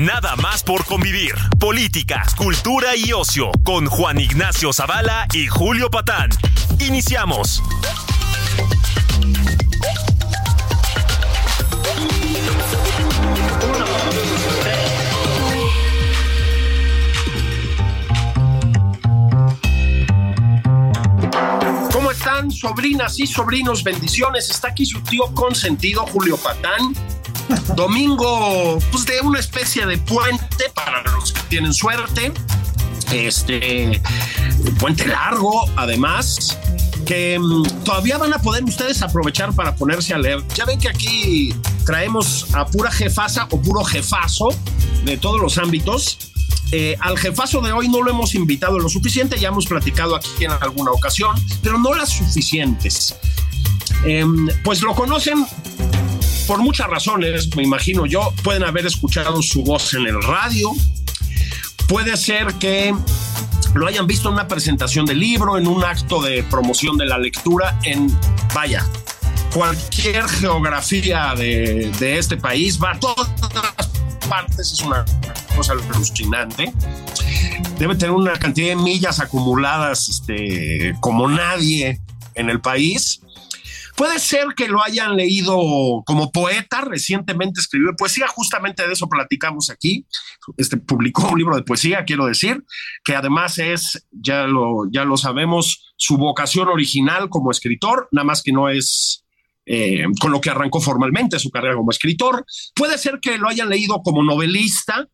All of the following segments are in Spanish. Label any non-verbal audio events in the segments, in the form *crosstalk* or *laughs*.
Nada más por convivir. Política, cultura y ocio con Juan Ignacio Zavala y Julio Patán. Iniciamos. ¿Cómo están, sobrinas y sobrinos? Bendiciones. Está aquí su tío consentido, Julio Patán. Domingo, pues de una especie de puente para los que tienen suerte. Este puente largo, además, que mm, todavía van a poder ustedes aprovechar para ponerse a leer. Ya ven que aquí traemos a pura jefasa o puro jefazo de todos los ámbitos. Eh, al jefazo de hoy no lo hemos invitado lo suficiente, ya hemos platicado aquí en alguna ocasión, pero no las suficientes. Em, pues lo conocen por muchas razones, me imagino yo. Pueden haber escuchado su voz en el radio. Puede ser que lo hayan visto en una presentación de libro, en un acto de promoción de la lectura, en, vaya, cualquier geografía de, este país, va a todas partes, es una cosa alucinante. Debe tener una cantidad de millas acumuladas este, como nadie en el país. Puede ser que lo hayan leído como poeta, recientemente escribió poesía, justamente de eso platicamos aquí. Este publicó un libro de poesía, quiero decir, que además es, ya lo, ya lo sabemos, su vocación original como escritor, nada más que no es eh, con lo que arrancó formalmente su carrera como escritor. Puede ser que lo hayan leído como novelista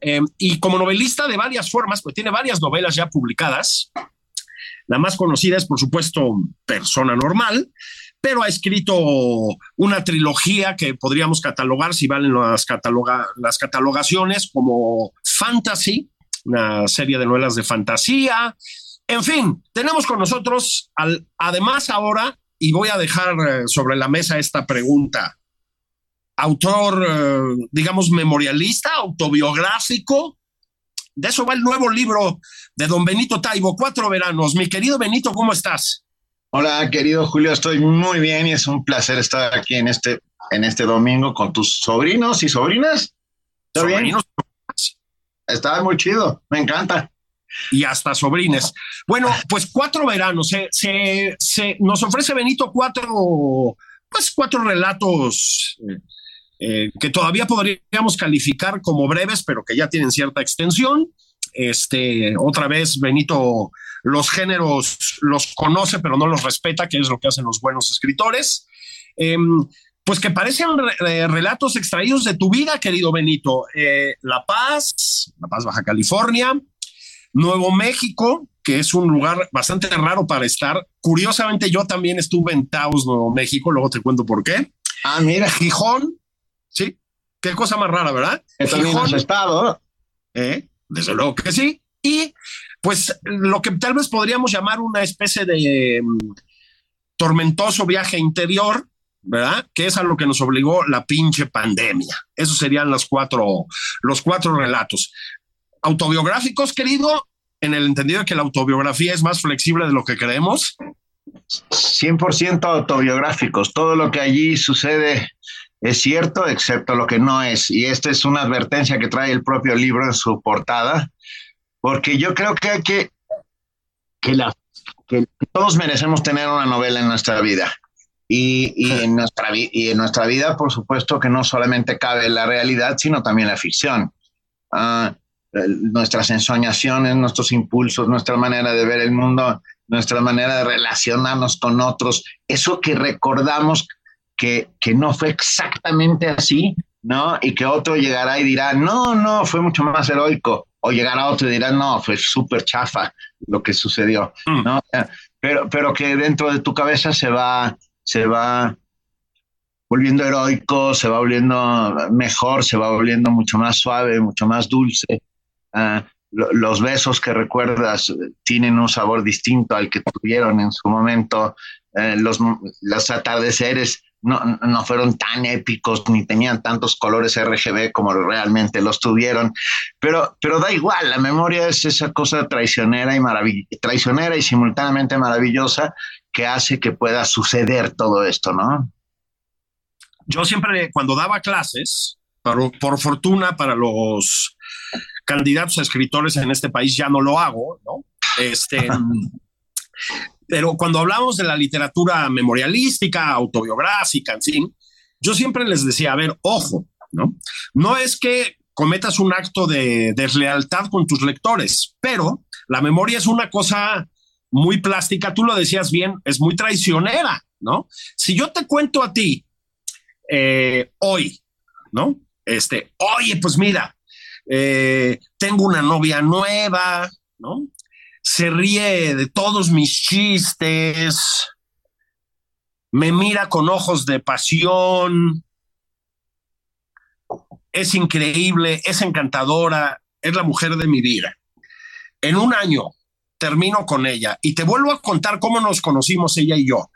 eh, y como novelista de varias formas, pues tiene varias novelas ya publicadas. La más conocida es, por supuesto, Persona Normal, pero ha escrito una trilogía que podríamos catalogar, si valen las, cataloga, las catalogaciones, como fantasy, una serie de novelas de fantasía. En fin, tenemos con nosotros, al, además ahora, y voy a dejar eh, sobre la mesa esta pregunta, autor, eh, digamos, memorialista, autobiográfico. De eso va el nuevo libro de don Benito Taibo, Cuatro Veranos. Mi querido Benito, ¿cómo estás? Hola, querido Julio, estoy muy bien y es un placer estar aquí en este, en este domingo con tus sobrinos y sobrinas. ¿Está bien? Está muy chido, me encanta. Y hasta sobrines. Bueno, pues cuatro veranos. Se, se, se nos ofrece Benito cuatro, pues cuatro relatos eh, que todavía podríamos calificar como breves, pero que ya tienen cierta extensión. Este, otra vez, Benito los géneros los conoce, pero no los respeta, que es lo que hacen los buenos escritores. Em, pues que parecen relatos extraídos de tu vida, querido Benito. Eh, la Paz, La Paz, Baja California, Nuevo México, que es un lugar bastante raro para estar. Curiosamente, yo también estuve en Taos, Nuevo México, luego te cuento por qué. Ah, mira. Gijón, sí, qué cosa más rara, ¿verdad? Has estado. ¿Eh? Desde luego que sí. Y pues lo que tal vez podríamos llamar una especie de um, tormentoso viaje interior, ¿verdad? Que es a lo que nos obligó la pinche pandemia. Esos serían los cuatro, los cuatro relatos. Autobiográficos, querido, en el entendido de que la autobiografía es más flexible de lo que creemos. 100% autobiográficos. Todo lo que allí sucede es cierto, excepto lo que no es. Y esta es una advertencia que trae el propio libro en su portada porque yo creo que hay que, que, la, que todos merecemos tener una novela en nuestra vida. Y, y, en nuestra, y en nuestra vida, por supuesto, que no solamente cabe la realidad, sino también la ficción. Uh, nuestras ensoñaciones, nuestros impulsos, nuestra manera de ver el mundo, nuestra manera de relacionarnos con otros, eso que recordamos que, que no fue exactamente así, ¿no? Y que otro llegará y dirá, no, no, fue mucho más heroico o llegará otro y dirá, no, fue súper chafa lo que sucedió, mm. ¿no? Pero, pero que dentro de tu cabeza se va, se va volviendo heroico, se va volviendo mejor, se va volviendo mucho más suave, mucho más dulce, ah, los besos que recuerdas tienen un sabor distinto al que tuvieron en su momento, eh, los, los atardeceres no, no, fueron tan épicos ni tenían tantos colores RGB como realmente los tuvieron, pero, pero da igual, la memoria es esa cosa traicionera y, traicionera y simultáneamente maravillosa que hace que pueda suceder todo esto, ¿no? Yo siempre, cuando daba clases, por, por fortuna para los candidatos a escritores en este país ya no lo hago, ¿no? Este, *laughs* pero cuando hablamos de la literatura memorialística, autobiográfica, en fin, yo siempre les decía, a ver, ojo, ¿no? No es que cometas un acto de deslealtad con tus lectores, pero la memoria es una cosa muy plástica, tú lo decías bien, es muy traicionera, ¿no? Si yo te cuento a ti eh, hoy, ¿no? Este, oye, pues mira, eh, tengo una novia nueva, ¿no? Se ríe de todos mis chistes, me mira con ojos de pasión, es increíble, es encantadora, es la mujer de mi vida. En un año termino con ella y te vuelvo a contar cómo nos conocimos ella y yo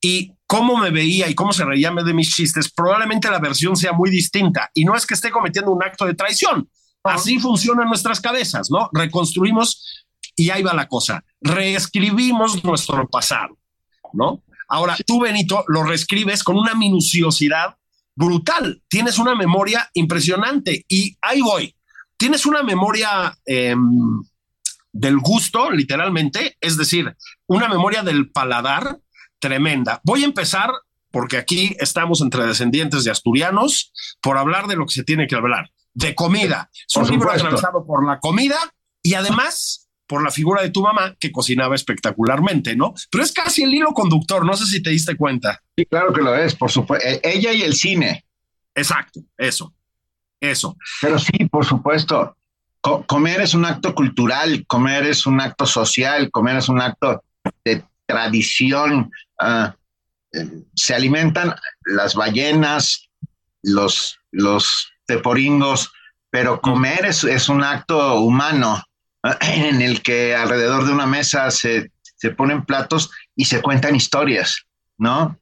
y cómo me veía y cómo se reía de mis chistes, probablemente la versión sea muy distinta. Y no es que esté cometiendo un acto de traición. Así funcionan nuestras cabezas, ¿no? Reconstruimos y ahí va la cosa. Reescribimos nuestro pasado, ¿no? Ahora, tú, Benito, lo reescribes con una minuciosidad brutal. Tienes una memoria impresionante y ahí voy. Tienes una memoria em, del gusto, literalmente, es decir, una memoria del paladar tremenda. Voy a empezar porque aquí estamos entre descendientes de asturianos por hablar de lo que se tiene que hablar, de comida. Es un libro atravesado por la comida y además por la figura de tu mamá que cocinaba espectacularmente, ¿no? Pero es casi el hilo conductor, no sé si te diste cuenta. Sí, claro que lo es, por supuesto. E-, ella y el cine. Exacto, eso, eso. Pero sí, por supuesto. comer es un acto cultural, comer es un acto social, comer es un acto de tradición, ah, eh, se alimentan las ballenas, los, los teporingos, pero comer es, un acto humano *clears throat* en el que alrededor de una mesa se, ponen platos y se cuentan historias, ¿no?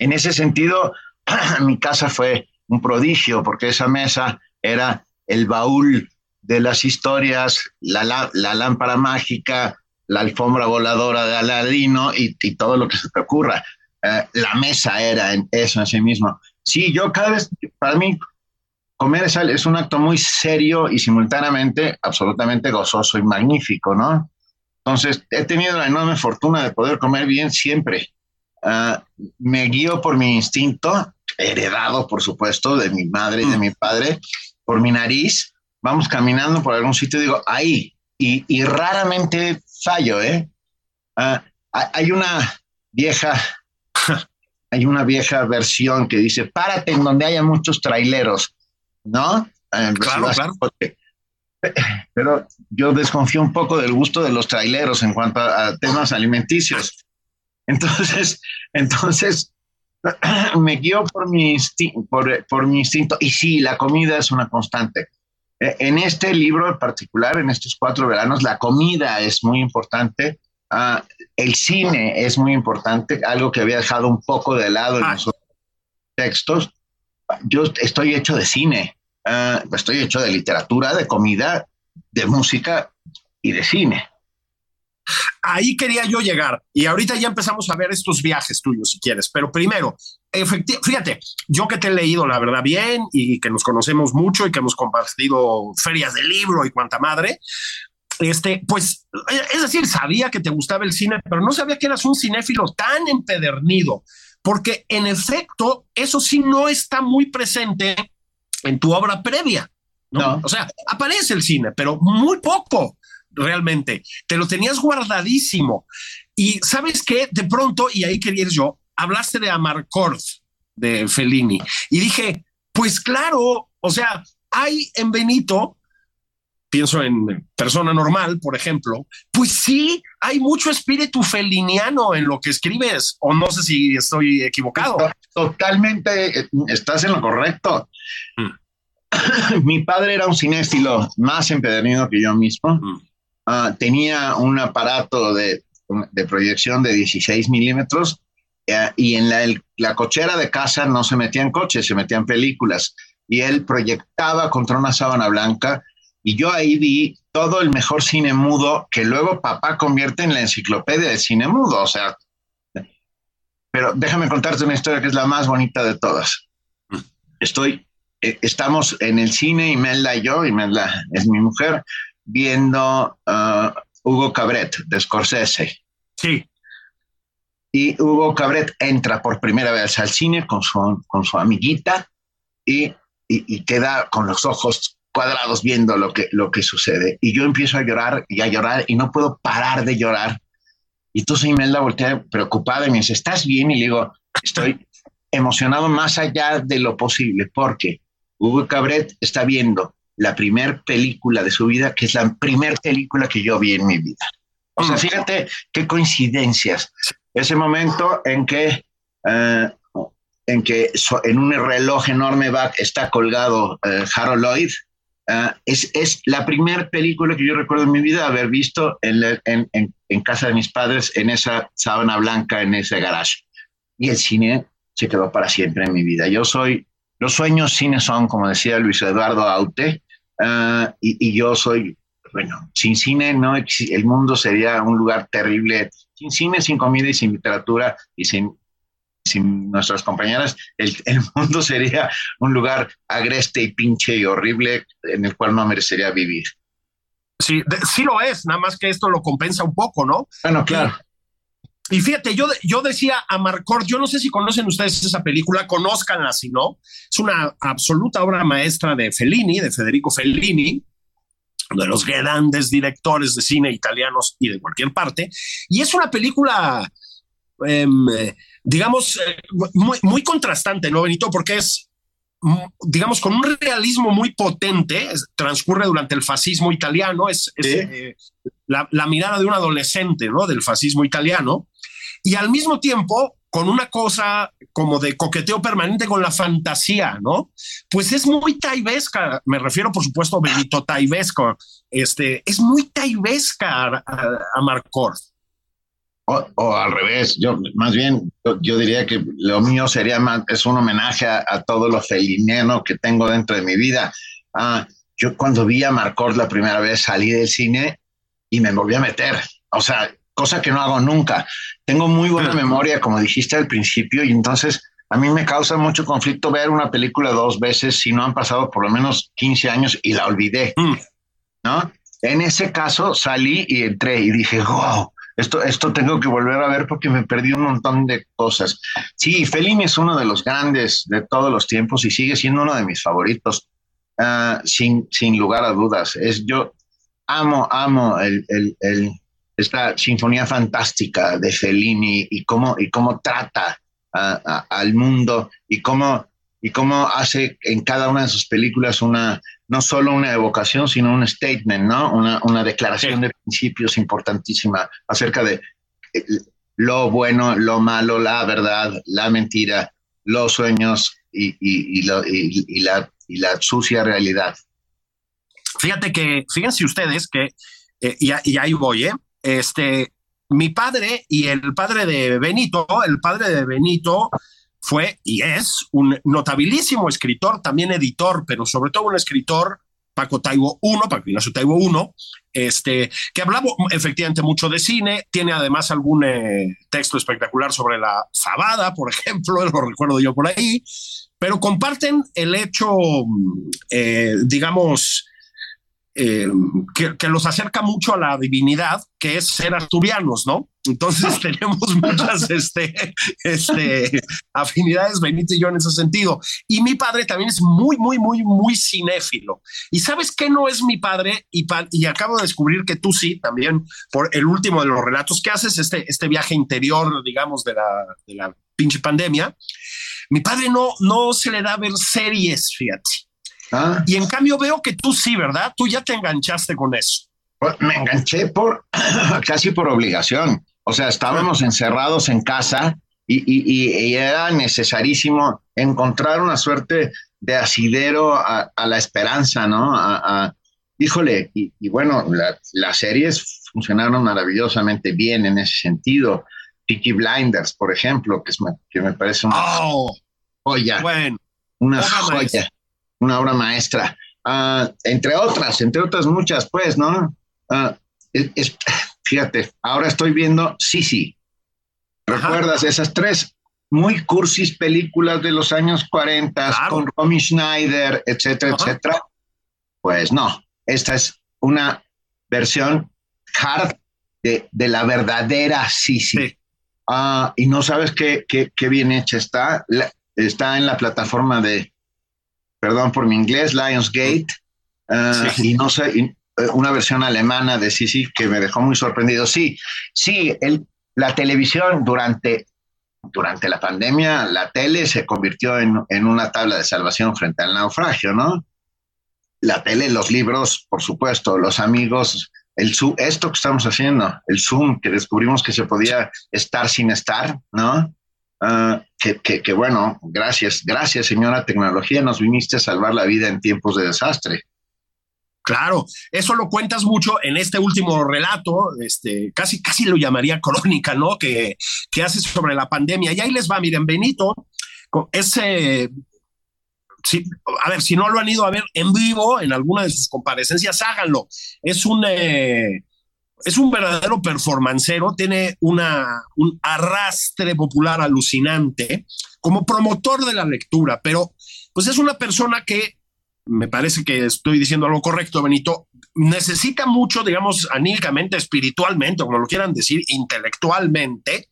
en ese sentido, *clears throat* mi casa fue un prodigio porque esa mesa era el baúl de las historias, la, la lámpara mágica, la alfombra voladora de Aladino y, y todo lo que se te ocurra. Eh, la mesa era en eso en sí mismo. Sí, yo cada vez, para mí, comer es, es, un acto muy serio y simultáneamente absolutamente gozoso y magnífico, ¿no? Entonces, he tenido la enorme fortuna de poder comer bien siempre. Ah, me guío por mi instinto, heredado, por supuesto, de mi madre y de mm. mi padre, por mi nariz. Vamos caminando por algún sitio y digo, ahí. Y, y raramente fallo, ¿eh? Ah, hay una vieja, *laughs* hay una vieja versión que dice, párate en donde haya muchos traileros, ¿no? Claro, claro. Pero yo desconfío un poco del gusto de los traileros en cuanto a, temas alimenticios. Entonces, *laughs* entonces *clears throat* me guío por mi, por, por mi instinto. Y sí, la comida es una constante. Eh, en este libro en particular, en estos cuatro veranos, la comida es muy importante, ah, el cine es muy importante, algo que había dejado un poco de lado en ah. los textos. Yo estoy hecho de cine, ah, estoy hecho de literatura, de comida, de música y de cine. Ahí quería yo llegar y ahorita ya empezamos a ver estos viajes tuyos si quieres, pero primero, fíjate, yo que te he leído la verdad bien y que nos conocemos mucho y que hemos compartido ferias de libro y cuanta madre, este, pues, es decir, sabía que te gustaba el cine, pero no sabía que eras un cinéfilo tan empedernido, porque en efecto, eso sí no está muy presente en tu obra previa. ¿no? O sea, aparece el cine, pero muy poco realmente. Te lo tenías guardadísimo. Y sabes qué, de pronto, y ahí quería ir yo, hablaste de Amarcord de Fellini. Y dije, pues claro, o sea, hay en Benito, pienso en persona normal, por ejemplo, pues sí, hay mucho espíritu feliniano en lo que escribes, o no sé si estoy equivocado. Totalmente, estás en lo correcto. Mm. *coughs* mi padre era un cinéfilo más empedernido que yo mismo. Mm. Ah, tenía un aparato de, proyección de 16 milímetros eh, y en la, la, cochera de casa no se metían coches, se metían películas. Y él proyectaba contra una sábana blanca y yo ahí vi todo el mejor cine mudo que luego papá convierte en la enciclopedia de cine mudo. O sea, pero déjame contarte una historia que es la más bonita de todas. Estoy, eh, estamos en el cine, Imelda y yo, Imelda es mi mujer, viendo uh, Hugo Cabret de Scorsese. Sí. Y Hugo Cabret entra por primera vez al cine con su, con su amiguita y, y, queda con los ojos cuadrados viendo lo que, lo que sucede. Y yo empiezo a llorar y a llorar y no puedo parar de llorar. Y entonces Imelda voltea preocupada y me dice, ¿estás bien? Y le digo, estoy emocionado más allá de lo posible porque Hugo Cabret está viendo la primer película de su vida, que es la primer película que yo vi en mi vida. O sea, mm. fíjate qué coincidencias. Ese momento en que, eh, en, que en un reloj enorme está colgado eh, Harold Lloyd, eh, es, es, la primera película que yo recuerdo en mi vida haber visto en, en, en, casa de mis padres, en esa sábana blanca, en ese garage. Y el cine se quedó para siempre en mi vida. Yo soy, los sueños cine son, como decía Luis Eduardo Aute, Ah, y, yo soy, bueno, sin cine no el mundo sería un lugar terrible. Sin cine, sin comida y sin literatura y sin, sin nuestras compañeras, el, el, *laughs* mundo sería un lugar agreste y pinche y horrible en el cual no merecería vivir. Sí, sí lo es, nada más que esto lo compensa un poco, ¿no? Bueno, claro. Y fíjate, yo, yo decía a Marcor, yo no sé si conocen ustedes esa película, conózcanla si no. Es una absoluta obra maestra de Fellini, de Federico Fellini, de los grandes directores de cine italianos y de cualquier parte. Y es una película, em, digamos, eh, muy, muy contrastante, ¿no, Benito? Porque es, mm, digamos, con un realismo muy potente, transcurre durante el fascismo italiano, es, eh, la, la, mirada de un adolescente, ¿no? Del fascismo italiano y al mismo tiempo con una cosa como de coqueteo permanente con la fantasía, ¿no? Pues es muy taibesca, me refiero por supuesto a Benito Taibesco, este, es muy taibesca a, a, O, al revés, yo más bien yo, diría que lo mío sería más, es un homenaje a, todo lo feliniano que tengo dentro de mi vida. Ah, yo cuando vi a Marcor la primera vez salí del cine y me volví a meter. O sea, cosa que no hago nunca. Tengo muy buena memoria, como dijiste al principio, y entonces a mí me causa mucho conflicto ver una película dos veces si no han pasado por lo menos 15 años y la olvidé, mm. ¿no? En ese caso salí y entré y dije, wow, esto, esto tengo que volver a ver porque me perdí un montón de cosas. Sí, Fellini es uno de los grandes de todos los tiempos y sigue siendo uno de mis favoritos, ah, sin, sin lugar a dudas. Es, yo amo, amo el, el, esta sinfonía fantástica de Fellini y cómo, y cómo trata al mundo y cómo, y cómo hace en cada una de sus películas una, no solo una evocación, sino un statement, ¿no? Una, una declaración de principios importantísima acerca de eh, lo bueno, lo malo, la verdad, la mentira, los sueños y, y, y, la, y la sucia realidad. Fíjate que, fíjense ustedes que, eh, y, y, ahí voy, ¿eh? Este, mi padre y el padre de Benito, el padre de Benito fue y es un notabilísimo escritor, también editor, pero sobre todo un escritor, Paco Taibo I, Paco Ignacio Taibo I, este, que hablaba efectivamente mucho de cine, tiene además algún eh, texto espectacular sobre la Sabada, por *laughs* ejemplo, lo recuerdo yo por ahí, pero comparten el hecho, eh, digamos, eh, que, los acerca mucho a la divinidad, que es ser asturianos, ¿no? Entonces *laughs* tenemos muchas este, este, afinidades, Benito y yo, en ese sentido. Y mi padre también es muy, muy, muy, muy cinéfilo. ¿Y sabes qué no es mi padre? Y, y acabo de descubrir que tú sí, también, por el último de los relatos que haces, este, este viaje interior, digamos, de la, de la pinche pandemia. Mi padre no, no se le da ver series, fíjate. Ah. Y en cambio veo que tú sí, ¿verdad? Tú ya te enganchaste con eso. Pues, me enganché por *coughs* casi por obligación. O sea, estábamos encerrados en casa y, era necesarísimo encontrar una suerte de asidero a, la esperanza, ¿no? A, híjole, y, bueno, las series funcionaron maravillosamente bien en ese sentido. Peaky Blinders, por ejemplo, que, es, que me parece una oh, joya. Bueno, una joya, una obra maestra. Ah, entre otras, entre otras muchas, pues, ¿no? Ah, fíjate, ahora estoy viendo Sí, sí. ¿Recuerdas esas tres muy cursis películas de los años 40 con Romy Schneider, etcétera, etcétera? Pues no, esta es una versión hard de, la verdadera Sí, sí. Ah, y no sabes qué, qué, bien hecha está. está en la plataforma de, perdón por mi inglés, Lionsgate. Ah, y no sé, una versión alemana de Sisi que me dejó muy sorprendido. Sí, sí, el, la televisión durante, durante la pandemia, la tele se convirtió en, en una tabla de salvación frente al naufragio, ¿no? La tele, los libros, por supuesto, los amigos, el esto que estamos haciendo, el Zoom, que descubrimos que se podía estar sin estar, ¿no? Ah, que, que, bueno, gracias, gracias señora tecnología, nos viniste a salvar la vida en tiempos de desastre. Claro, eso lo cuentas mucho en este último relato, este, casi, casi lo llamaría *laughs* crónica, ¿no? Que, que haces sobre la pandemia. Y ahí les va, miren, Benito, ese a ver, si no lo han ido a ver en vivo en alguna de sus comparecencias, háganlo. Es un, eh, es un verdadero performancero, tiene una, un arrastre popular alucinante como promotor de la lectura, pero pues es una persona que, me parece que estoy diciendo algo correcto, Benito, necesita mucho, digamos, anímicamente, espiritualmente, como lo quieran decir, intelectualmente,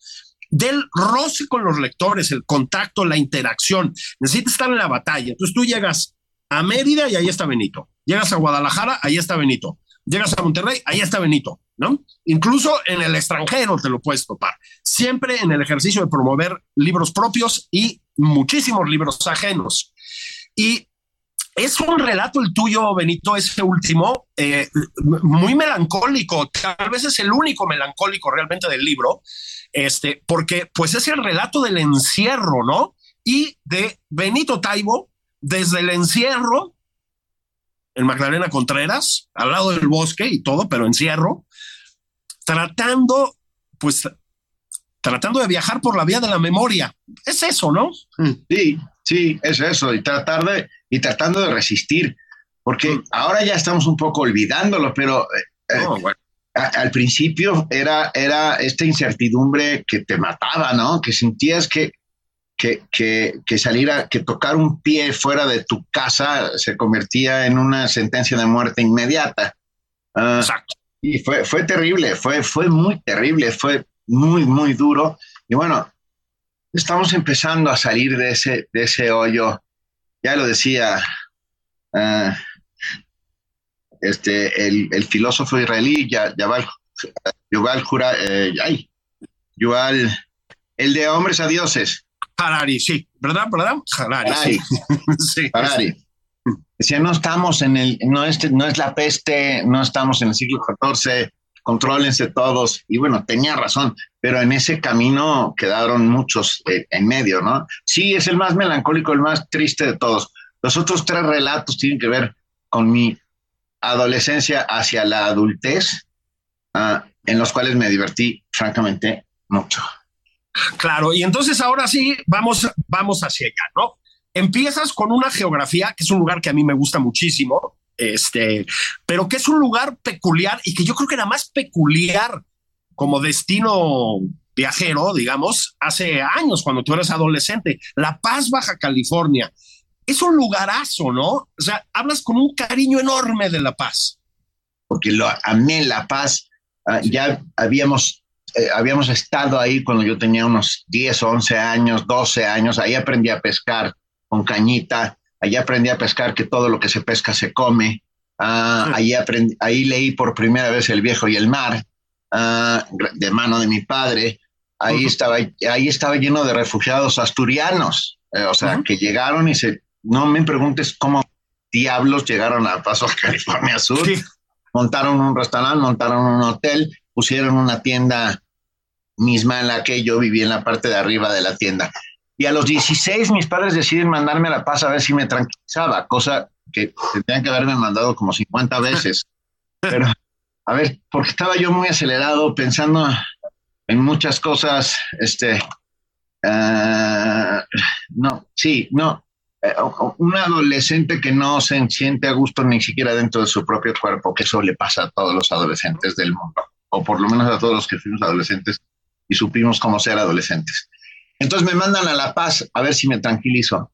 del roce con los lectores, el contacto, la interacción. Necesita estar en la batalla. Entonces tú llegas a Mérida y ahí está Benito. Llegas a Guadalajara, ahí está Benito. Llegas a Monterrey, ahí está Benito, ¿no? Incluso en el extranjero te lo puedes topar. Siempre en el ejercicio de promover libros propios y muchísimos libros ajenos. Y es un relato el tuyo, Benito, ese último, eh, muy melancólico. Tal vez es el único melancólico realmente del libro, este, porque pues es el relato del encierro, ¿no? Y de Benito Taibo, desde el encierro, en Magdalena Contreras, al lado del bosque y todo, pero encierro, tratando, pues, tratando de viajar por la vía de la memoria. Es eso, ¿no? Sí, sí, es eso, y tratar de, y tratando de resistir, porque mm. ahora ya estamos un poco olvidándolo, pero eh, oh, bueno al principio era, era esta incertidumbre que te mataba, ¿no? Que sentías que, que, que, que salir a, que tocar un pie fuera de tu casa se convertía en una sentencia de muerte inmediata. Ah, Exacto. Y fue, fue terrible, fue, fue muy terrible, fue muy, muy duro. Y bueno, estamos empezando a salir de ese, de ese hoyo. Ya lo decía uh, este, el, el filósofo israelí Yuval, Yuval, Jura, eh, ay, Yuval, el de hombres a dioses. Harari, sí, ¿verdad? ¿Verdad? Harari. Harari. *laughs* Sí. Harari. Decía, no estamos en el, no es, no es la peste, no estamos en el siglo XIV, contrólense todos. Y bueno, tenía razón, pero en ese camino quedaron muchos eh, en medio, ¿no? Sí, es el más melancólico, el más triste de todos. Los otros tres relatos tienen que ver con mi adolescencia hacia la adultez, ah, en los cuales me divertí francamente mucho. Claro, y entonces ahora sí, vamos, vamos hacia allá, ¿no? Empiezas con una geografía, que es un lugar que a mí me gusta muchísimo, este, pero que es un lugar peculiar y que yo creo que era más peculiar como destino viajero, digamos, hace años cuando tú eras adolescente, La Paz, Baja California es un lugarazo, ¿no? O sea, hablas con un cariño enorme de La Paz. Porque lo amé La Paz. Ah, ya habíamos, eh, habíamos estado ahí cuando yo tenía unos 10, 11 años, 12 años. Ahí aprendí a pescar con cañita. Ahí aprendí a pescar que todo lo que se pesca se come. Ah, ahí, aprendí, ahí leí por primera vez El viejo y el mar, ah, de mano de mi padre. Ahí, estaba, ahí estaba lleno de refugiados asturianos, eh, o sea, que llegaron y se no me preguntes cómo diablos llegaron a Paso, *laughs* California Sur. Montaron un restaurante, montaron un hotel, pusieron una tienda misma en la que yo viví en la parte de arriba de la tienda. Y a los 16 mis padres deciden mandarme a La Paz a ver si me tranquilizaba, cosa que tendrían que haberme mandado como 50 veces. *laughs* Pero, a ver, porque estaba yo muy acelerado pensando en muchas cosas, este, ah, no, sí, no, eh, un adolescente que no se siente a gusto ni siquiera dentro de su propio cuerpo, que eso le pasa a todos los adolescentes del mundo, o por lo menos a todos los que fuimos adolescentes y supimos cómo ser adolescentes. Entonces me mandan a La Paz a ver si me tranquilizo.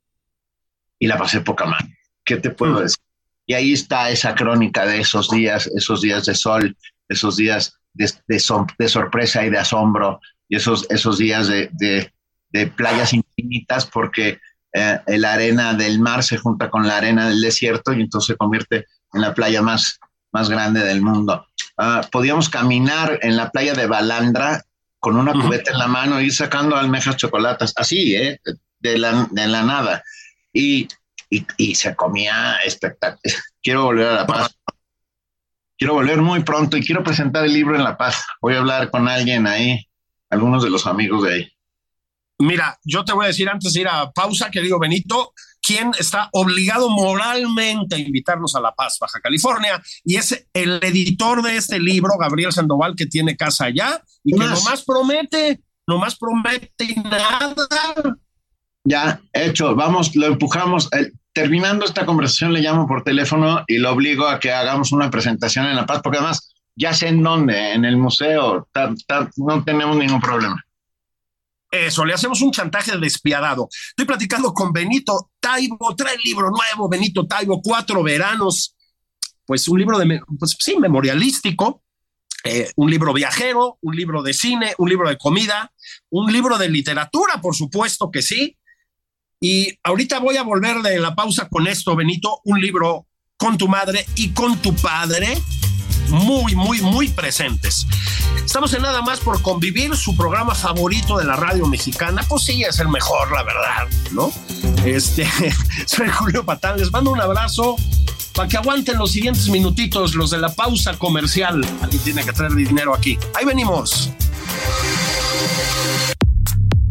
Y la pasé poca mano. ¿Qué te puedo mm. decir? Y ahí está esa crónica de esos días, esos días de sol, esos días de, de, sorpresa y de asombro, y esos, esos días de, de playas infinitas, porque eh, la arena del mar se junta con la arena del desierto y entonces se convierte en la playa más, más grande del mundo. Ah, podíamos caminar en la playa de Balandra con una cubeta en la mano, ir sacando almejas chocolatas, así, ¿eh? de, la, de la nada. Y, y, se comía espectacular. *laughs* Quiero volver a La Paz. Quiero volver muy pronto y quiero presentar el libro en La Paz. Voy a hablar con alguien ahí, algunos de los amigos de ahí. Mira, yo te voy a decir antes de ir a pausa, querido Benito, quién está obligado moralmente a invitarnos a La Paz, Baja California, y es el editor de este libro, Gabriel Sandoval, que tiene casa allá y que nomás promete, nomás promete nada. Ya, hecho, vamos, lo empujamos. terminando esta conversación, le llamo por teléfono y lo obligo a que hagamos una presentación en La Paz, porque además ya sé en dónde, en el museo, no tenemos ningún problema. Eso, le hacemos un chantaje despiadado. Estoy platicando con Benito Taibo, trae el libro nuevo, Benito Taibo, Cuatro Veranos. Pues un libro de, pues sí, memorialístico, eh, un libro viajero, un libro de cine, un libro de comida, un libro de literatura, por supuesto que sí. Y ahorita voy a volver de la pausa con esto, Benito, un libro con tu madre y con tu padre muy, muy, muy presentes. Estamos en Nada más por convivir, su programa favorito de la radio mexicana. Pues sí, es el mejor, la verdad, ¿no? Este, *laughs* soy Julio Patán, les mando un abrazo para que aguanten los siguientes minutitos, los de la pausa comercial. Alguien tiene que traer dinero aquí. Ahí venimos.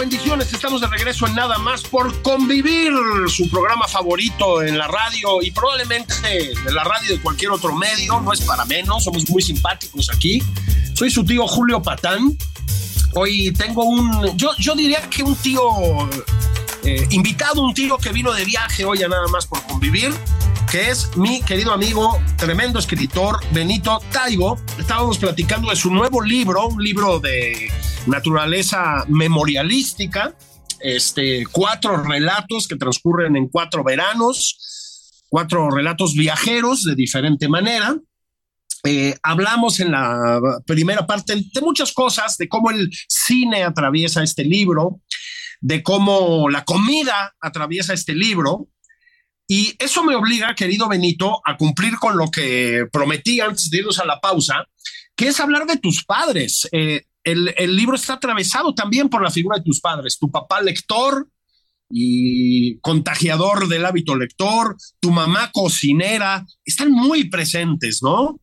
Bendiciones. Estamos de regreso en Nada más por convivir, su programa favorito en la radio y probablemente de la radio de cualquier otro medio. No es para menos, somos muy simpáticos aquí. Soy su tío Julio Patán. Hoy tengo un, yo, yo diría que un tío eh, invitado, un tío que vino de viaje hoy a Nada más por convivir que es mi querido amigo, tremendo escritor Benito Taigo. Estábamos platicando de su nuevo libro, un libro de naturaleza memorialística, este, cuatro relatos que transcurren en cuatro veranos, cuatro relatos viajeros de diferente manera. Eh, hablamos en la primera parte de muchas cosas, de cómo el cine atraviesa este libro, de cómo la comida atraviesa este libro, y eso me obliga, querido Benito, a cumplir con lo que prometí antes de irnos a la pausa, que es hablar de tus padres. Eh, el, libro está atravesado también por la figura de tus padres, tu papá lector y contagiador del hábito lector, tu mamá cocinera, están muy presentes, ¿no?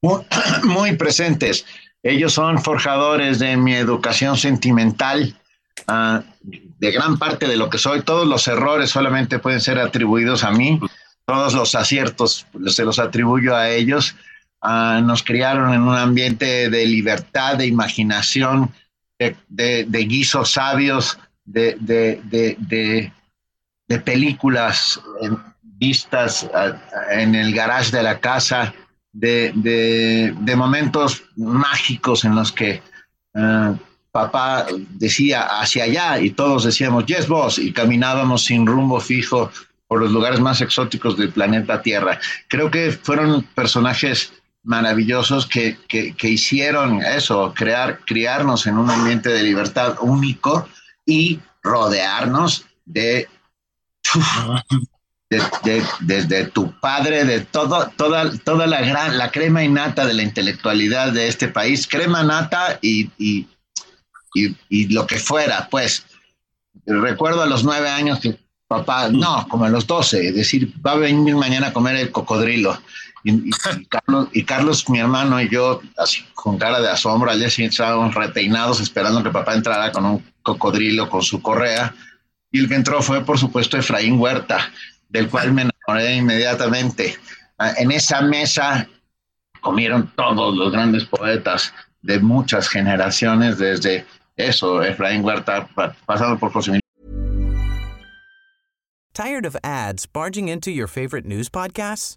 *clears throat* Muy, presentes. Ellos son forjadores de mi educación sentimental. Ah, de gran parte de lo que soy, todos los errores solamente pueden ser atribuidos a mí, todos los aciertos se los atribuyo a ellos. Ah, nos criaron en un ambiente de libertad, de imaginación, de, guisos sabios, de, películas vistas ah, en el garage de la casa, de, momentos mágicos en los que ah, papá decía hacia allá y todos decíamos, yes, boss, y caminábamos sin rumbo fijo por los lugares más exóticos del planeta Tierra. Creo que fueron personajes maravillosos que, que, hicieron eso, crear, criarnos en un ambiente de libertad único y rodearnos de, desde tu padre, de todo, toda, toda la gran, la crema innata de la intelectualidad de este país, crema nata y, y, y lo que fuera, pues. Recuerdo a los nueve años que papá, no, como a los doce, decir, va a venir mañana a comer el cocodrilo. Y, Carlos, mi hermano y yo, así con cara de asombro, al día estábamos repeinados esperando que papá entrara con un cocodrilo con su correa. Y el que entró fue, por supuesto, Efraín Huerta, del cual me enamoré inmediatamente. Ah, en esa mesa comieron todos los grandes poetas de muchas generaciones, desde eso, Efraín Huerta, pasando por José ¿Tired of ads barging into your favorite news podcasts?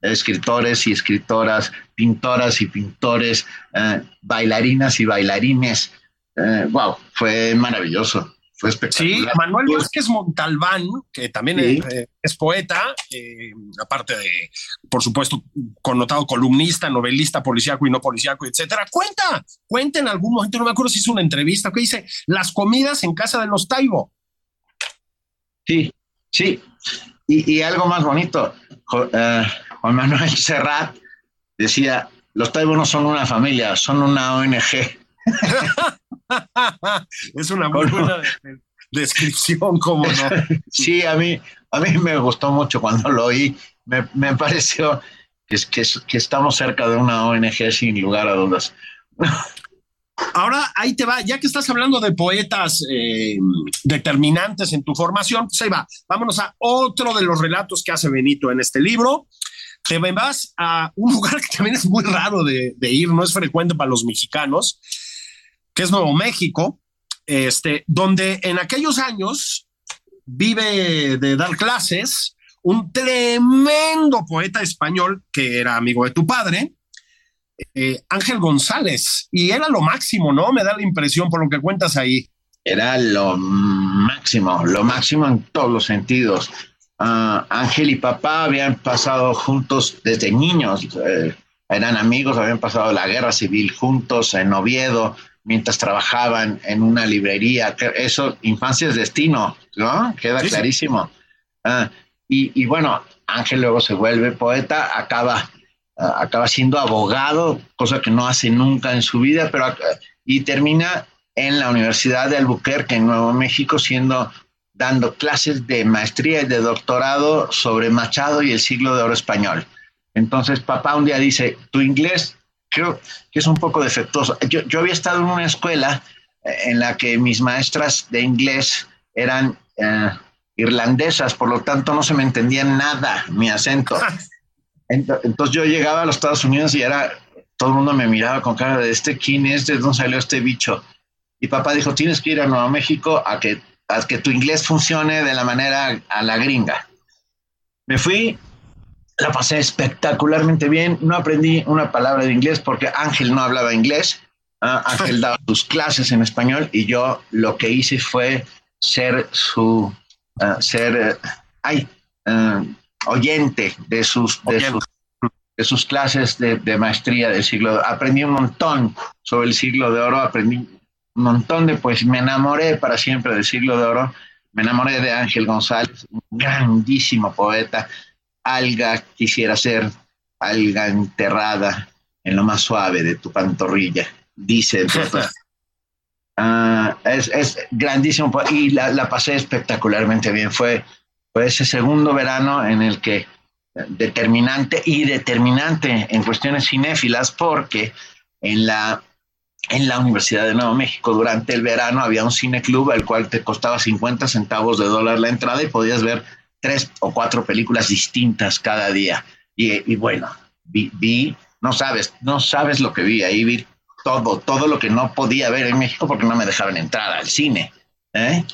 escritores y escritoras, pintoras y pintores, eh, bailarinas y bailarines. Eh, wow, fue maravilloso. Fue espectacular. Sí, Manuel Vázquez Montalbán, que también eh, es, poeta, aparte de, por supuesto, connotado columnista, novelista, policíaco y no policíaco, etcétera. Cuenta, cuenta en algún momento, no me acuerdo si hizo una entrevista, que dice las comidas en casa de los Taibo. Sí, sí. Y, algo más bonito, Juan Manuel *laughs* Serrat decía, los Taibo son una familia, son una ONG. *laughs* es una muy buena descripción, como no. *laughs* sí, a mí, a mí me gustó mucho cuando lo oí. Me, pareció que, que, que, estamos cerca de una ONG sin lugar a dudas. Ahora ahí te va, ya que estás hablando de poetas eh, determinantes en tu formación, pues ahí va, vámonos a otro de los relatos que hace Benito en este libro, te vas a un *laughs* lugar que también es muy raro de, ir, no es frecuente para los mexicanos, que es Nuevo México, este, donde en aquellos años vive de dar clases un tremendo poeta español que era amigo de tu padre, eh, Ángel González, y era lo máximo, ¿no? Me da la impresión por lo que cuentas ahí. Era lo máximo, lo máximo en todos los sentidos. Ah, Ángel y papá habían pasado juntos desde niños, eh, eran amigos, habían pasado la guerra civil juntos en Oviedo, mientras trabajaban en una librería. Eso, infancia es destino, ¿no? Queda clarísimo. Ah, y, bueno, Ángel luego se vuelve poeta, acaba, ah, acaba siendo abogado, cosa que no hace nunca en su vida, pero y termina en la Universidad de Albuquerque, en Nuevo México, siendo dando clases de maestría y de doctorado sobre Machado y el siglo de oro español. Entonces, papá un día dice, tu inglés creo que es un poco defectuoso. Yo, yo había estado en una escuela eh, en la que mis maestras de inglés eran eh, irlandesas, por lo tanto no se me entendía nada mi acento. *laughs* Entonces yo llegaba a los Estados Unidos y era, todo el mundo me miraba con cara de este, ¿quién es? ¿De dónde salió este bicho? Y papá dijo, tienes que ir a Nuevo México a que a que tu inglés funcione de la manera a la gringa. Me fui, la pasé espectacularmente bien, no aprendí una palabra de inglés porque Ángel no hablaba inglés, ah, Ángel *laughs* daba sus clases en español y yo lo que hice fue ser su, ah, ser, ay, ah, oyente de sus, de sus, clases de, de, maestría del siglo. Aprendí un montón sobre el siglo de oro, aprendí montón de pues me enamoré para siempre del siglo de oro, me enamoré de Ángel González, un grandísimo poeta, alga quisiera ser, alga enterrada en lo más suave de tu pantorrilla, dice. *laughs* Ah, es, es, grandísimo y la, la, pasé espectacularmente bien. Fue, fue ese segundo verano en el que eh, determinante y determinante en cuestiones cinéfilas porque en la en la Universidad de Nuevo México durante el verano había un cine club al cual te costaba 50 centavos de dólar la entrada y podías ver tres o cuatro películas distintas cada día. Y, bueno, vi, no sabes, no sabes lo que vi ahí, vi todo, todo lo que no podía ver en México porque no me dejaban entrar al cine. ¿eh?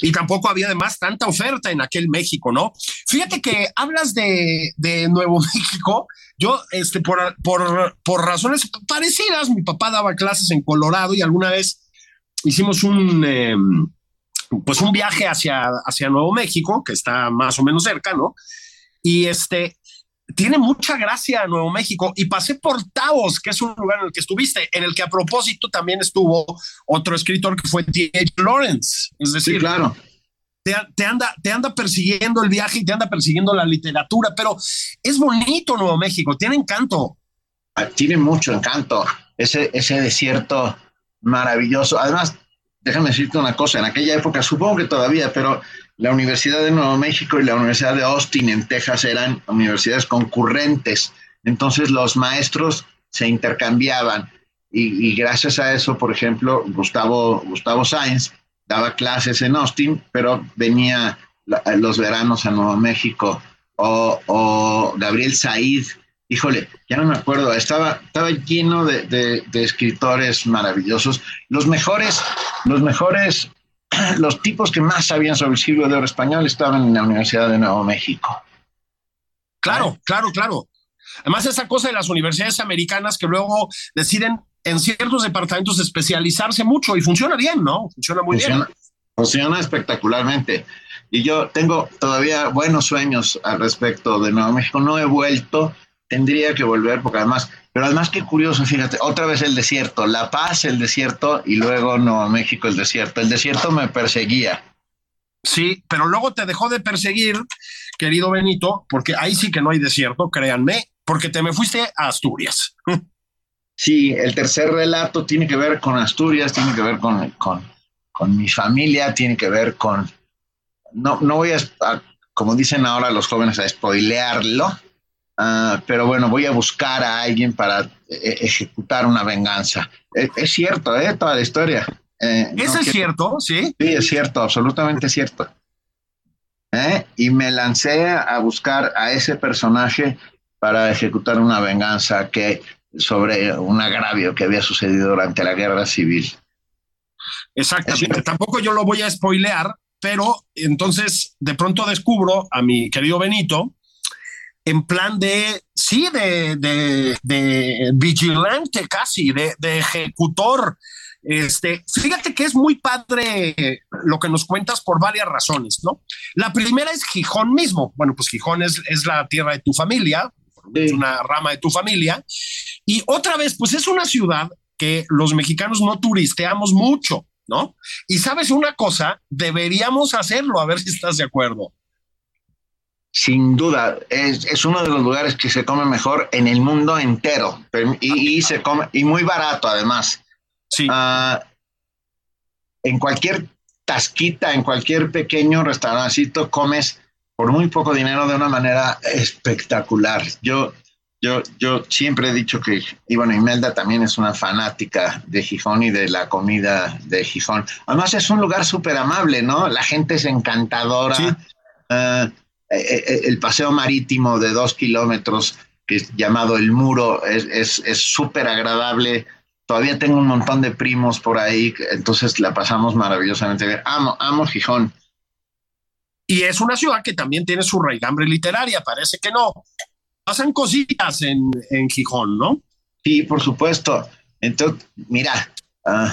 Y tampoco había además tanta oferta en aquel México, ¿no? Fíjate que hablas de, Nuevo *laughs* México. Yo, este, por, por, por razones parecidas, mi papá daba clases en Colorado y alguna vez hicimos un, em, pues un viaje hacia, hacia Nuevo México, que está más o menos cerca, ¿no? Y este, tiene mucha gracia Nuevo México y pasé por Taos, que es un lugar en el que estuviste, en el que a propósito también estuvo otro escritor que fue T.H. Lawrence. Es decir, claro. Te, anda, te anda persiguiendo el viaje y te anda persiguiendo la literatura, pero es bonito Nuevo México, tiene encanto. Ah, tiene mucho encanto, ese, ese desierto maravilloso. Además, déjame decirte una cosa, en aquella época, supongo que todavía, pero la Universidad de Nuevo México y la Universidad de Austin en Texas eran universidades concurrentes. Entonces los maestros se intercambiaban y, gracias a eso, por ejemplo, Gustavo, Gustavo Sáenz daba clases en Austin, pero venía los veranos a Nuevo México. O, Gabriel Said, híjole, ya no me acuerdo, estaba, estaba lleno de, de, escritores maravillosos. Los mejores, los mejores *clears throat* los tipos que más sabían sobre el siglo de oro español estaban en la Universidad de Nuevo México. Claro, claro, claro. Además, esa cosa de las universidades americanas que luego deciden en ciertos departamentos especializarse mucho y funciona bien, ¿no? Funciona muy bien. Funciona espectacularmente. Y yo tengo todavía buenos sueños al respecto de Nuevo México. No he vuelto, tendría que volver porque además pero además, qué curioso, fíjate, otra vez el desierto, La Paz, el desierto, y luego Nuevo México, el desierto. El desierto me perseguía. Sí, pero luego te dejó de perseguir, querido Benito, porque ahí sí que no hay desierto, créanme, porque te me fuiste a Asturias. *laughs* Sí, el tercer relato tiene que ver con Asturias, tiene que ver con, con, con mi familia, tiene que ver con... No, no voy a, como dicen ahora los jóvenes, a spoilearlo, Ah, pero bueno, voy a buscar a alguien para eh, ejecutar una venganza. E, es, cierto, ¿eh? Toda la historia. Eh, ¿Eso es cierto? Sí. Sí, es cierto, absolutamente cierto. ¿Eh? Y me lancé a buscar a ese personaje para ejecutar una venganza que sobre un agravio que había sucedido durante la guerra civil. Exactamente. Tampoco yo lo voy a spoilear, pero entonces de pronto descubro a mi querido Benito en plan de, sí, de, de, vigilante casi, de, de, ejecutor. Este, fíjate que es muy padre lo que nos cuentas por varias razones, ¿no? La primera es Gijón mismo. Bueno, pues Gijón es, es la tierra de tu familia, es una rama de tu familia. Y otra vez, pues es una ciudad que los mexicanos no turisteamos mucho, ¿no? Y sabes una cosa, deberíamos hacerlo, a ver si estás de acuerdo sin duda, es, uno de los lugares que se come mejor en el mundo entero y, se come, y muy barato además. Sí. Ah, en cualquier tasquita, en cualquier pequeño restaurancito, comes por muy poco dinero de una manera espectacular. Yo, yo, yo siempre he dicho que, y bueno, Imelda también es una fanática de Gijón y de la comida de Gijón. Además es un lugar súper amable, ¿no? La gente es encantadora. Sí. Ah, el paseo marítimo de dos kilómetros, que es llamado El Muro, es súper agradable. Todavía tengo un montón de primos por ahí, entonces la pasamos maravillosamente bien. Amo, amo Gijón. Y es una ciudad que también tiene su raigambre literaria, parece que no. Pasan cositas en, en Gijón, ¿no? Sí, por supuesto. Entonces, mira, uh,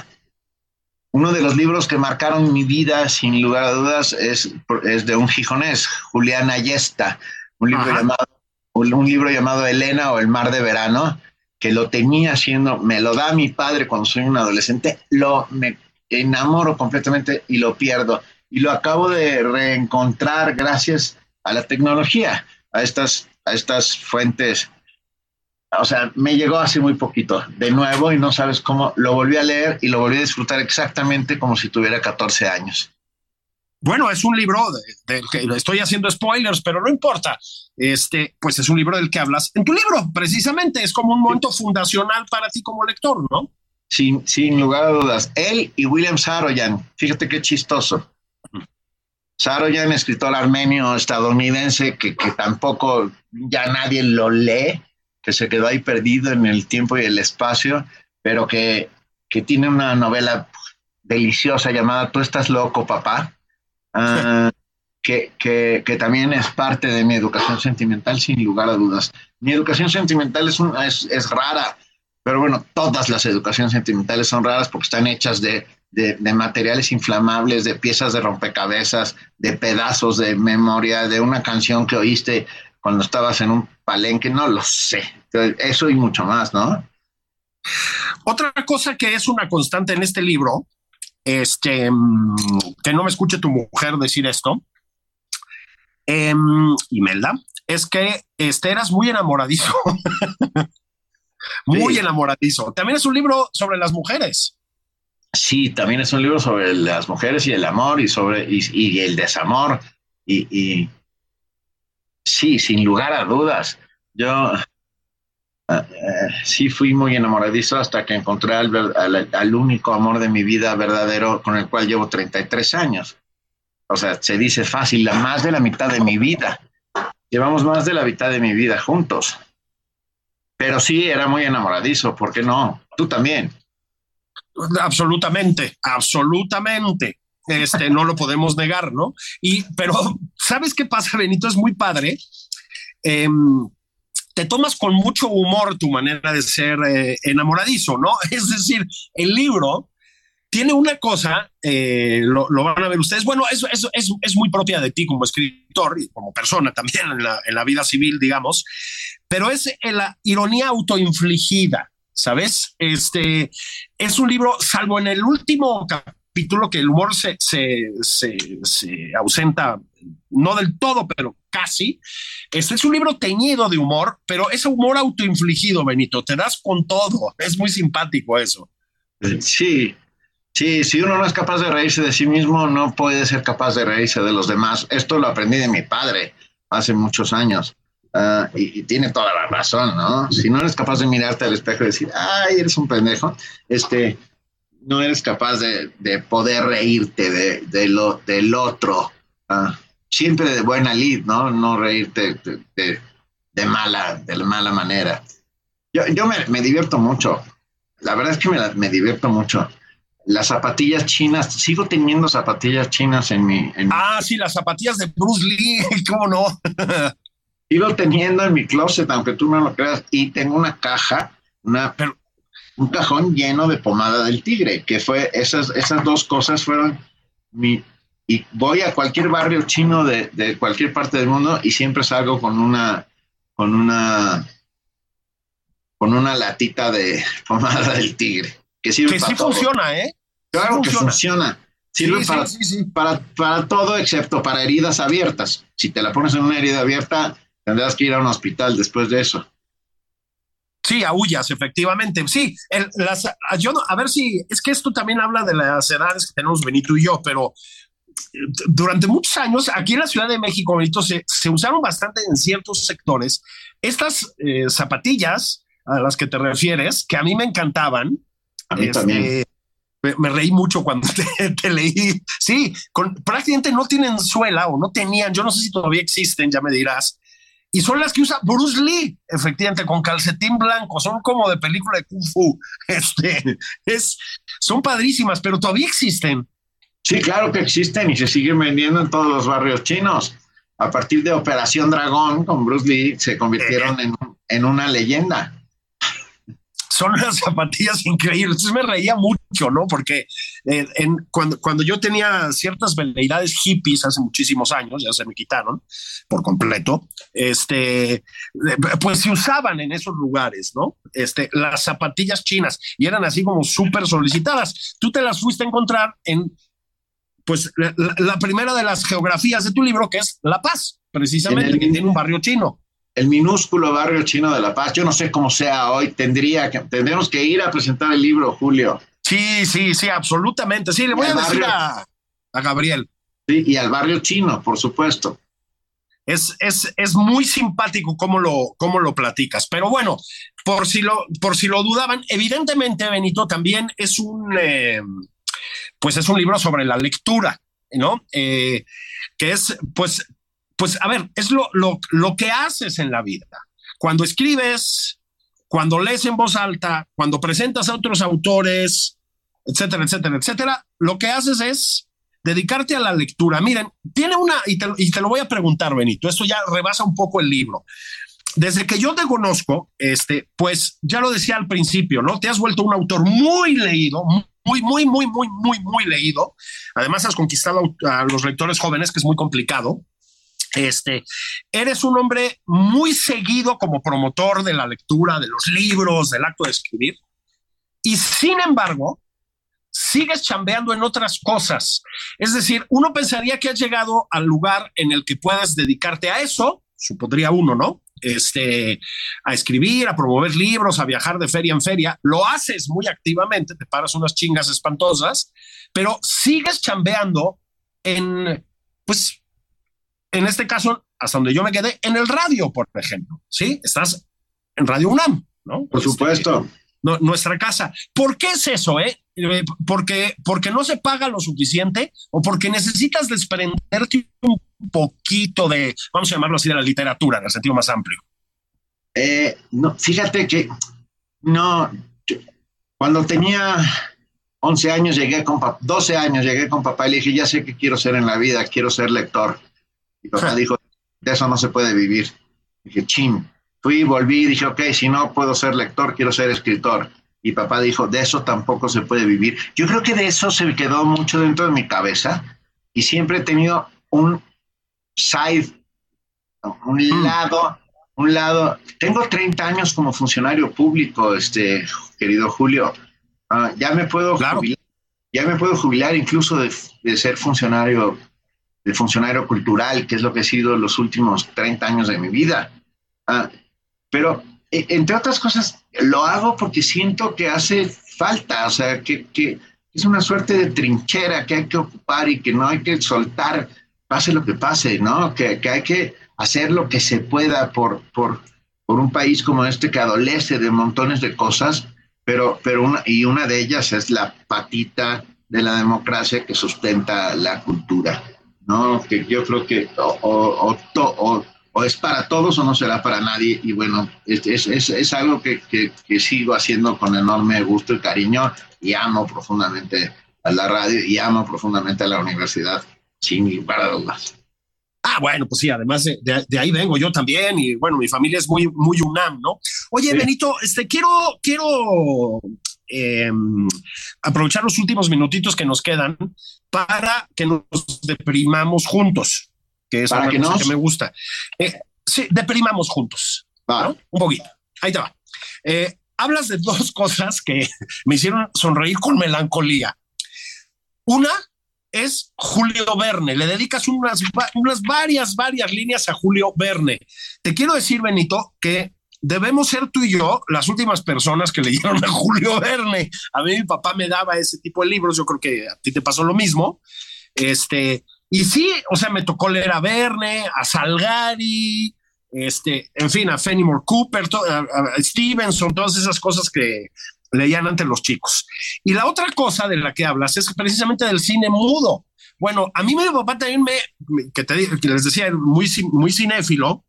uno de los libros que marcaron mi vida, sin lugar a dudas, es, es de un gijonés, Julián Ayesta, un libro, llamado, un libro llamado Elena o El mar de verano, que lo tenía haciendo, me lo da mi padre cuando soy un adolescente, lo me enamoro completamente y lo pierdo. Y lo acabo de reencontrar gracias a la tecnología, a estas, a estas fuentes o sea, me llegó hace muy poquito, de nuevo, y no sabes cómo, lo volví a leer y lo volví a disfrutar exactamente como si tuviera 14 años. Bueno, es un libro del que estoy haciendo spoilers, pero no importa. Este, pues es un libro del que hablas en tu libro, precisamente. Es como un momento fundacional para ti como lector, ¿no? Sin, sin lugar a dudas. Él y William Saroyan, fíjate qué chistoso. Saroyan, escritor armenio estadounidense que, que tampoco ya nadie lo lee, que se quedó ahí perdido en el tiempo y el espacio. pero que, que tiene una novela deliciosa llamada Tú estás loco, papá, ah, que, que, que, también es parte de mi educación sentimental, sin lugar a dudas. Mi educación sentimental es, es, es rara, pero bueno, todas las educaciones sentimentales son raras porque están hechas de, de, de, materiales inflamables, de piezas de rompecabezas, de pedazos de memoria, de una canción que oíste cuando estabas en un palenque, no lo sé. Eso y mucho más, ¿no? Otra cosa que es una constante en este libro, este, que no me escuche tu mujer decir esto, eh, Imelda, es que este, eras muy enamoradizo. *laughs* muy sí. enamoradizo. También es un libro sobre las mujeres. Sí, también es un libro sobre las mujeres y el amor y sobre y, y el desamor. Y, y, sí, sin lugar a dudas. Yo uh, uh, sí fui muy enamoradizo hasta que encontré al, al, al, único amor de mi vida verdadero con el cual llevo 33 años. O sea, se dice fácil, la más de la mitad de mi vida. Llevamos más de la mitad de mi vida juntos. Pero sí, era muy enamoradizo, ¿por qué no? Tú también. Absolutamente, absolutamente. Este, no lo podemos negar, ¿no? Y, pero, ¿sabes qué pasa, Benito? Es muy padre. Eh, te tomas con mucho humor tu manera de ser eh, enamoradizo, ¿no? *laughs* Es decir, el libro tiene una cosa, eh, lo, van a ver ustedes, bueno, eso, es, muy propia de ti como escritor y como persona también en la, vida civil, digamos, pero es la ironía autoinfligida, ¿sabes? Este es un libro, salvo en el último capítulo que el humor se, se, se, se ausenta, no del todo, pero casi. Este es un libro teñido de humor, pero es humor autoinfligido, Benito. Te das con todo. Es muy simpático eso. Sí, Sí, si uno no es capaz de reírse de sí mismo, no puede ser capaz de reírse de los demás. Esto lo aprendí de mi padre hace muchos años. Uh, y, y, tiene toda la razón, ¿no? Si no eres capaz de mirarte al espejo y decir, ay, eres un pendejo, este, no eres capaz de, de poder reírte de, de, lo, del otro. Uh, siempre de buena lid, ¿no? No reírte de, de, de, mala, de mala manera. Yo, yo me, me divierto mucho. La verdad es que me, me divierto mucho las zapatillas chinas, sigo teniendo zapatillas chinas en mi... En ah, sí, las zapatillas de Bruce Lee, *laughs* ¿cómo no? *laughs* sigo teniendo en mi closet, aunque tú no lo creas, y tengo una caja, una, un cajón lleno de pomada del tigre, que fue, esas, esas dos cosas fueron mi... Y voy a cualquier barrio chino de, de cualquier parte del mundo y siempre salgo con una, con una, con una latita de *laughs* pomada del tigre que sirve que para sí todo. funciona, ¿eh? Claro sí que funciona. Sirve Sí, para, sí, sí, sí. Para, para todo excepto para heridas abiertas. Si te la pones en una herida abierta, tendrás que ir a un hospital después de eso. Sí, aullas, efectivamente. Sí, el, las, yo no, a ver si es que esto también habla de las edades que tenemos Benito y yo, pero durante muchos años aquí en la Ciudad de México, Benito, se, se usaron bastante en ciertos sectores estas eh, zapatillas a las que te refieres, que a mí me encantaban. A mí también. Me, me, reí mucho cuando *laughs* te, te leí. Sí, con, prácticamente no tienen suela o no tenían, yo no sé si todavía existen, ya me dirás. Y son las que usa Bruce Lee, efectivamente, con calcetín blanco. Son como de película de Kung Fu. *laughs* Este, es, son padrísimas, pero todavía existen. Sí, claro que existen y se siguen vendiendo en todos los barrios chinos. A partir de Operación Dragón con Bruce Lee se convirtieron eh. en, en una leyenda son *laughs* unas zapatillas increíbles. Entonces me reía mucho, ¿no? Porque eh, en, cuando, cuando yo tenía ciertas veleidades hippies hace muchísimos años, ya se me quitaron por completo, este, pues se usaban en esos lugares, ¿no? Este, las zapatillas chinas y eran así como súper solicitadas. Tú te las fuiste a encontrar en, pues, la, la, primera de las geografías de tu libro, que es La Paz, precisamente, el, que tiene un barrio chino el minúsculo barrio chino de La Paz. Yo no sé cómo sea hoy, tendría que, tendremos que ir a presentar el libro, Julio. Sí, sí, sí, absolutamente. Sí, le voy a decir barrio, a, a, Gabriel. Sí, y al barrio chino, por supuesto. Es, es, es muy simpático cómo lo, cómo lo platicas. Pero bueno, por si lo, por si lo dudaban, evidentemente, Benito, también es un, eh, pues es un libro sobre la lectura, ¿no? Eh, que es, pues, pues a ver, es lo, lo, lo que haces en la vida. Cuando escribes, cuando lees en voz alta, cuando presentas a otros autores, etcétera, etcétera, etcétera, lo que haces es dedicarte a la lectura. Miren, tiene una, y te, lo voy a preguntar, Benito, esto ya rebasa un poco el libro. Desde que yo te conozco, este, pues ya lo decía al principio, ¿no? Te has vuelto un autor muy leído, muy, muy, muy, muy, muy, muy leído. Además, has conquistado a los lectores jóvenes, que es muy complicado. Este, eres un hombre muy seguido como promotor de la lectura, de los libros, del acto de escribir. Y sin embargo, sigues chambeando en otras cosas. Es decir, uno pensaría que has llegado al lugar en el que puedas dedicarte a eso, supondría uno, ¿no? Este, a escribir, a promover libros, a viajar de feria en feria. Lo haces muy activamente, te paras unas chingas espantosas, pero sigues chambeando en, pues, en este caso, hasta donde yo me quedé, en el radio, por ejemplo, ¿sí? Estás en Radio UNAM, ¿no? Por supuesto. nuestra casa. ¿Por qué es eso, eh? eh? Porque, porque no se paga lo suficiente o porque necesitas desprenderte un poquito de, vamos a llamarlo así, de la literatura, en el sentido más amplio. Eh, no, fíjate que no, cuando tenía 11 años llegué con 12 años llegué con papá y le dije, ya sé qué quiero ser en la vida, quiero ser lector. Y papá dijo, de eso no se puede vivir. Dije, chin. Fui, volví dije, ok, si no puedo ser lector, quiero ser escritor. Y papá dijo, de eso tampoco se puede vivir. Yo creo que de eso se quedó mucho dentro de mi cabeza y siempre he tenido un side, un mm. lado, un lado. Tengo 30 años como funcionario público, este querido Julio. Ah, ya me puedo jubilar, ya me puedo jubilar incluso de, de ser funcionario de funcionario cultural, que es lo que he sido los últimos 30 años de mi vida. Ah, pero, e, entre otras cosas, lo hago porque siento que hace falta, o sea, que, que, es una suerte de trinchera que hay que ocupar y que no hay que soltar, pase lo que pase, ¿no? Que, que hay que hacer lo que se pueda por, por, por un país como este que adolece de montones de cosas, pero, pero una, y una de ellas es la patita de la democracia que sustenta la cultura. ¿No? Que yo creo que o, o, es para todos o no será para nadie. Y bueno, es, es, es algo que, que, sigo haciendo con enorme gusto y cariño y amo profundamente a la radio y amo profundamente a la universidad, sin lugar a dudas. Ah, bueno, pues sí, además de, de, ahí vengo yo también y bueno, mi familia es muy, muy UNAM, ¿no? Oye, Benito, este, quiero, quiero Em, aprovechar los últimos minutitos que nos quedan para que nos deprimamos juntos, que es una que cosa que me gusta. Eh, sí, deprimamos juntos. Un poquito. Ahí te va. Eh, hablas de dos *laughs* cosas que me hicieron sonreír con melancolía. Una es Julio Verne. Le dedicas unas, unas varias, varias líneas a Julio Verne. Te quiero decir, Benito, que debemos ser tú y yo las últimas personas que *laughs* leyeron a Julio Verne. A mí mi papá me daba ese tipo de libros, yo creo que a ti te pasó lo mismo. Este, y sí, o sea, me tocó leer a Verne, a Salgari, este, en fin, a Fenimore Cooper, a, Stevenson, todas esas cosas que leían antes los chicos. Y la otra cosa de la que hablas es precisamente del cine mudo. Bueno, a mí mi papá también me, que, te, que les decía, muy, muy cinéfilo,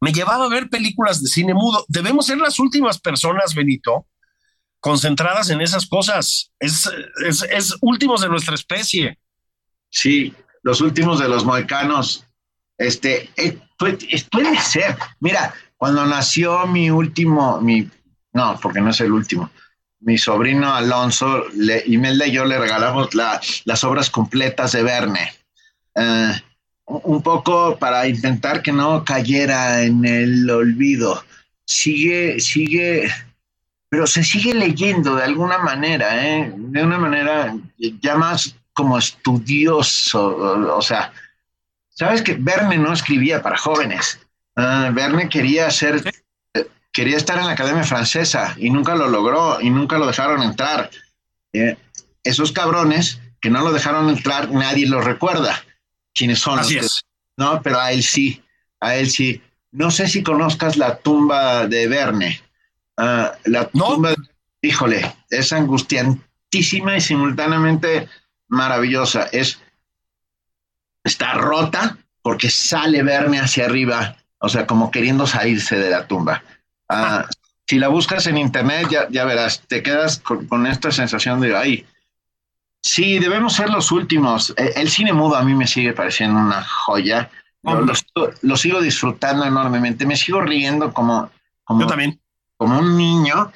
me llevaba a ver películas de cine mudo. Debemos ser las últimas personas, Benito, concentradas en esas cosas. Es, últimos de nuestra especie. Sí, los últimos de los moicanos. Este, eh, puede, puede, ser. Mira, cuando nació mi último, mi, no, porque no es el último, mi sobrino Alonso, le, Imelda y yo le regalamos las obras completas de Verne. Eh, un poco para intentar que no cayera en el olvido. Sigue, sigue, pero se sigue leyendo de alguna manera, ¿eh? de una manera ya más como estudioso, o, sea, sabes que Verne no escribía para jóvenes. Uh, Verne quería ser, quería estar en la Academia Francesa y nunca lo logró y nunca lo dejaron entrar. Eh, esos cabrones que no lo dejaron entrar, nadie lo recuerda quiénes son. Así es. no, pero a él sí, a él sí. No sé si conozcas la tumba de Verne. Ah, la tumba, híjole, es angustiantísima y simultáneamente maravillosa. Es, está rota porque sale Verne hacia arriba, o sea, como queriendo salirse de la tumba. Ah, si la buscas en internet, ya, ya verás, te quedas con, esta sensación de, ay, sí, debemos ser los últimos. E, el, cine mudo a mí me sigue pareciendo una joya. Lo, sigo disfrutando enormemente, me sigo riendo como, como, Yo también. como un niño.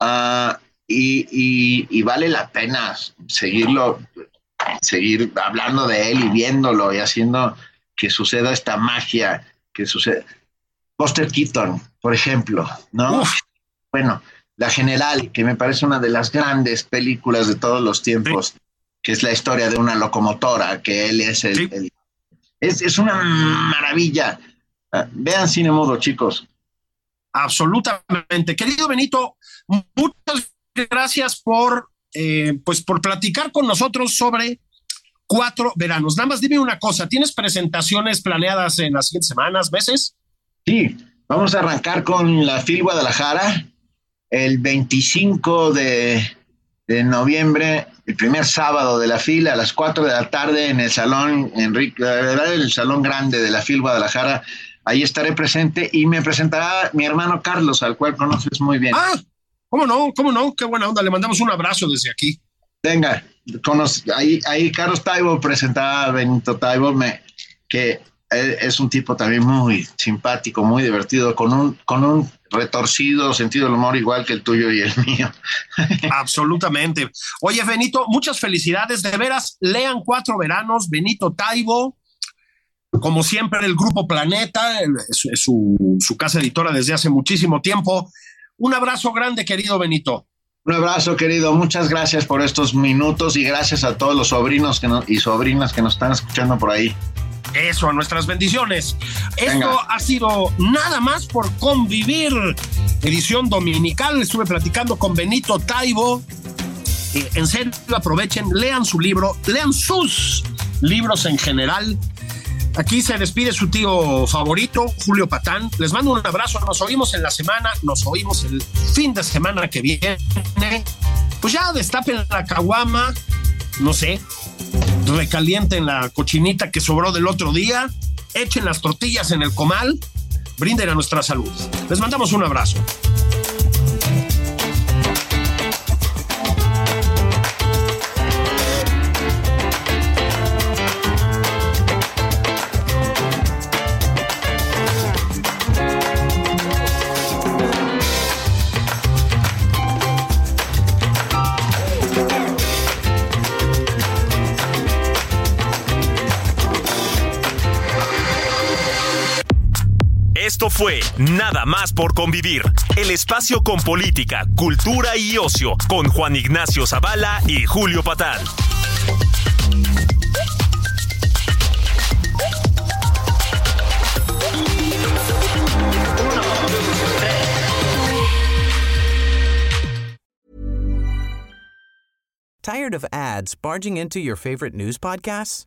Uh, y, vale la pena seguirlo, seguir hablando de él y viéndolo y haciendo que suceda esta magia que sucede. Buster Keaton, por ejemplo, ¿no? Bueno, La General, que me parece una de las grandes películas de todos los tiempos, que es la historia de una locomotora, que él es el... es, es, una maravilla. Ah, vean Cine Mudo, chicos. Absolutamente. Querido Benito, muchas gracias por, eh, pues por platicar con nosotros sobre cuatro veranos. Nada más dime una cosa, ¿tienes presentaciones planeadas en las siguientes semanas, meses? Sí, vamos a arrancar con la FIL Guadalajara el 25 de, de noviembre, el primer sábado de la fila a las 4 de la tarde en el salón Enrique, el salón grande de la FIL Guadalajara. Ahí estaré presente y me presentará mi hermano Carlos, al cual conoces muy bien. Ah, ¿Cómo no? ¿Cómo no? Qué buena onda. Le mandamos un abrazo desde aquí. Venga, ahí, ahí Carlos Taibo presentaba a Benito Taibo, me, que es un tipo también muy simpático, muy divertido, con un, con un retorcido sentido del humor igual que el tuyo y el mío. *laughs* Absolutamente. Oye, Benito, muchas felicidades. De veras, lean Cuatro Veranos, Benito Taibo. Como siempre, el Grupo Planeta, es, su, su casa editora desde hace muchísimo tiempo. Un abrazo grande, querido Benito. Un abrazo, querido. Muchas gracias por estos minutos y gracias a todos los sobrinos que y sobrinas que nos están escuchando por ahí. Eso, a nuestras bendiciones. Esto ha sido nada más por convivir. Edición dominical. Estuve platicando con Benito Taibo. en serio, aprovechen, lean su libro, lean sus libros en general. Aquí se despide su tío favorito, Julio Patán. Les mando un abrazo. Nos oímos en la semana, nos oímos el fin de semana que viene. Pues ya destapen la caguama, no sé, recalienten la cochinita que sobró del otro día, echen las tortillas en el comal, brinden a nuestra salud. Les mandamos un abrazo. Fue Nada más por convivir, el espacio con política, cultura y ocio, con Juan Ignacio Zavala y Julio Patán. Tired of ads barging into your favorite news podcasts?